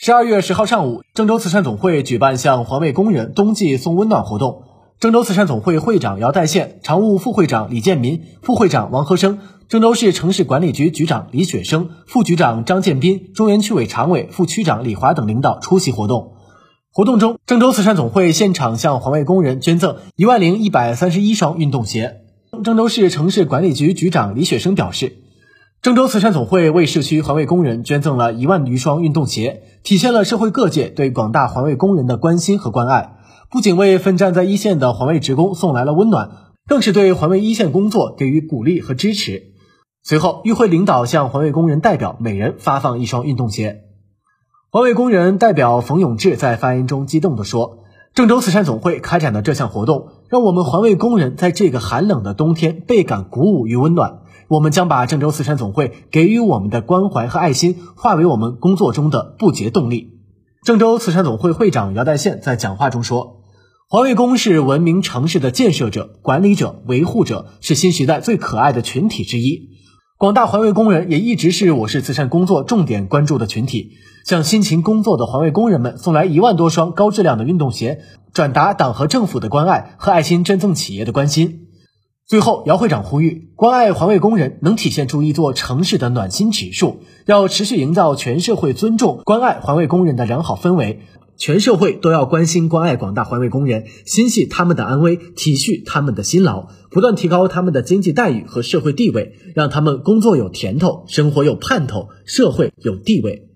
十二月十号上午，郑州慈善总会举办向环卫工人冬季送温暖活动。郑州慈善总会会长姚代宪、常务副会长李建民、副会长王和生、郑州市城市管理局局长李雪生、副局长张建斌、中原区委常委、副区长李华等领导出席活动。活动中，郑州慈善总会现场向环卫工人捐赠一万零一百三十一双运动鞋。郑州市城市管理局局长李雪生表示，郑州慈善总会为市区环卫工人捐赠了一万余双运动鞋，体现了社会各界对广大环卫工人的关心和关爱。不仅为奋战在一线的环卫职工送来了温暖，更是对环卫一线工作给予鼓励和支持。随后，与会领导向环卫工人代表每人发放一双运动鞋。环卫工人代表冯永志在发言中激动地说：“郑州慈善总会开展的这项活动，让我们环卫工人在这个寒冷的冬天倍感鼓舞与温暖。我们将把郑州慈善总会给予我们的关怀和爱心，化为我们工作中的不竭动力。”郑州慈善总会会长姚代宪在讲话中说：“环卫工是文明城市的建设者、管理者、维护者，是新时代最可爱的群体之一。”广大环卫工人也一直是我市慈善工作重点关注的群体，向辛勤工作的环卫工人们送来一万多双高质量的运动鞋，转达党和政府的关爱和爱心捐赠企业的关心。最后，姚会长呼吁，关爱环卫工人能体现出一座城市的暖心指数，要持续营造全社会尊重、关爱环卫工人的良好氛围。全社会都要关心关爱广大环卫工人，心系他们的安危，体恤他们的辛劳，不断提高他们的经济待遇和社会地位，让他们工作有甜头，生活有盼头，社会有地位。